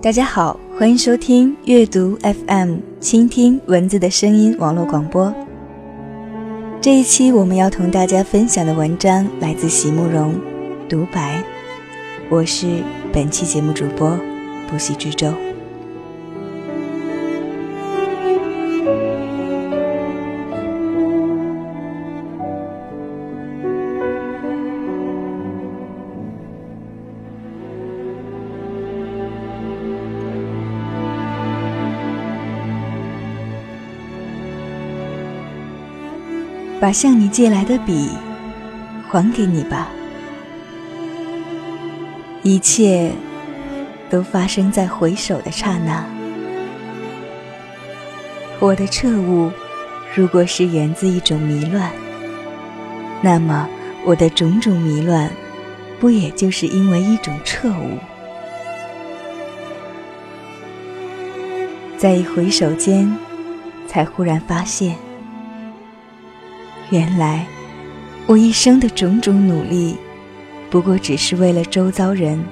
大家好，欢迎收听阅读 FM，倾听文字的声音网络广播。这一期我们要同大家分享的文章来自席慕容，《独白》。我是本期节目主播不息之舟。把向你借来的笔还给你吧。一切都发生在回首的刹那。我的彻悟，如果是源自一种迷乱，那么我的种种迷乱，不也就是因为一种彻悟？在一回首间，才忽然发现。原来，我一生的种种努力，不过只是为了周遭人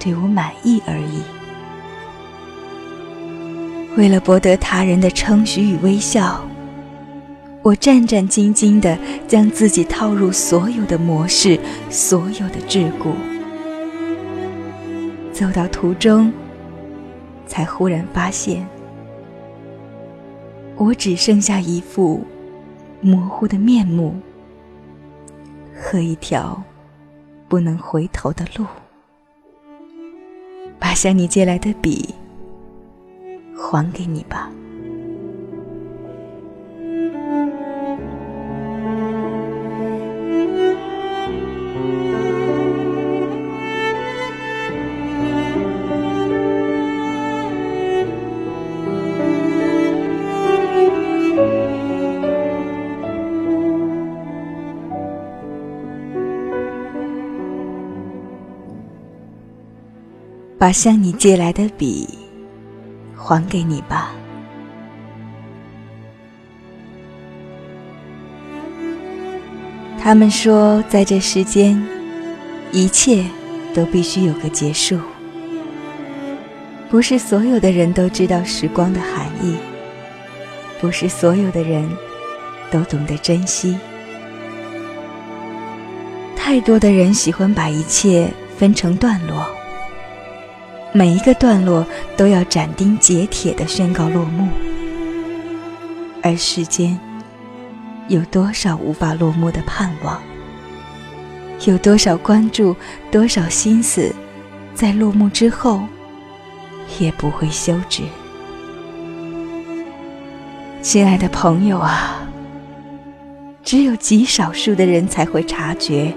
对我满意而已。为了博得他人的称许与微笑，我战战兢兢地将自己套入所有的模式、所有的桎梏。走到途中，才忽然发现，我只剩下一副。模糊的面目和一条不能回头的路，把向你借来的笔还给你吧。把向你借来的笔还给你吧。他们说，在这世间，一切都必须有个结束。不是所有的人都知道时光的含义，不是所有的人都懂得珍惜。太多的人喜欢把一切分成段落。每一个段落都要斩钉截铁地宣告落幕，而世间有多少无法落幕的盼望？有多少关注，多少心思，在落幕之后也不会休止？亲爱的朋友啊，只有极少数的人才会察觉，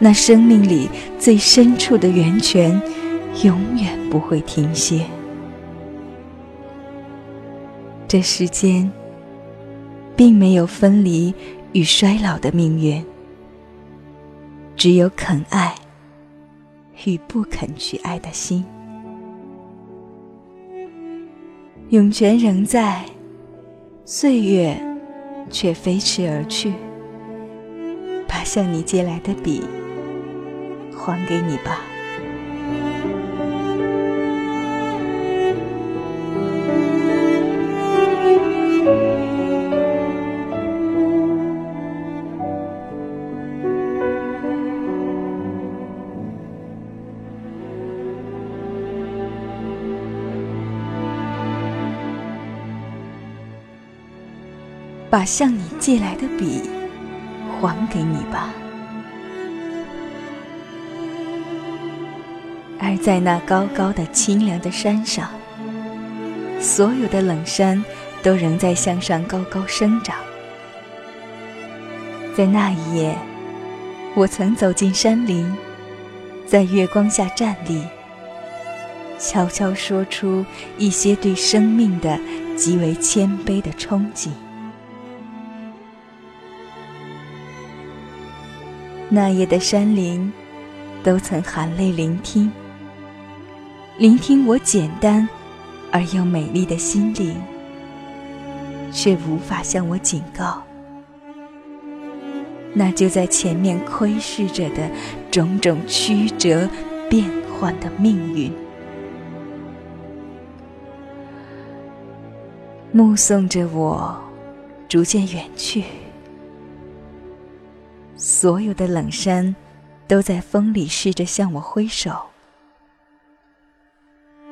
那生命里最深处的源泉。永远不会停歇。这世间并没有分离与衰老的命运，只有肯爱与不肯去爱的心。涌泉仍在，岁月却飞驰而去。把向你借来的笔还给你吧。把向你借来的笔还给你吧。而在那高高的清凉的山上，所有的冷杉都仍在向上高高生长。在那一夜，我曾走进山林，在月光下站立，悄悄说出一些对生命的极为谦卑的憧憬。那夜的山林都曾含泪聆听。聆听我简单而又美丽的心灵却无法向我警告。那就在前面窥视着的种种曲折变幻的命运。目送着我逐渐远去。所有的冷山都在风里试着向我挥手，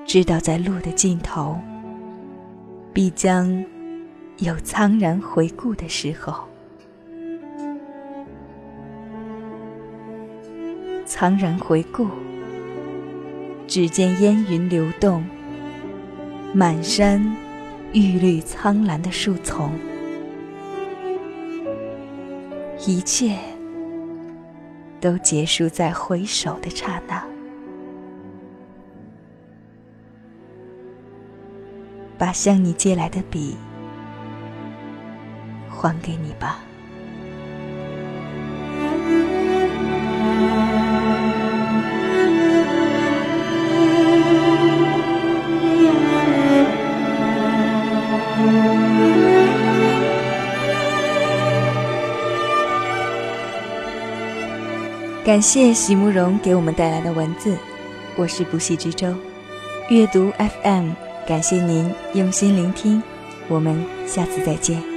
知道在路的尽头，必将有苍然回顾的时候。苍然回顾，只见烟云流动，满山玉绿苍蓝的树丛，一切都结束在回首的刹那。把向你借来的笔还给你吧。感谢席慕容给我们带来的文字，我是不系之舟，阅读 FM，感谢您用心聆听，我们下次再见。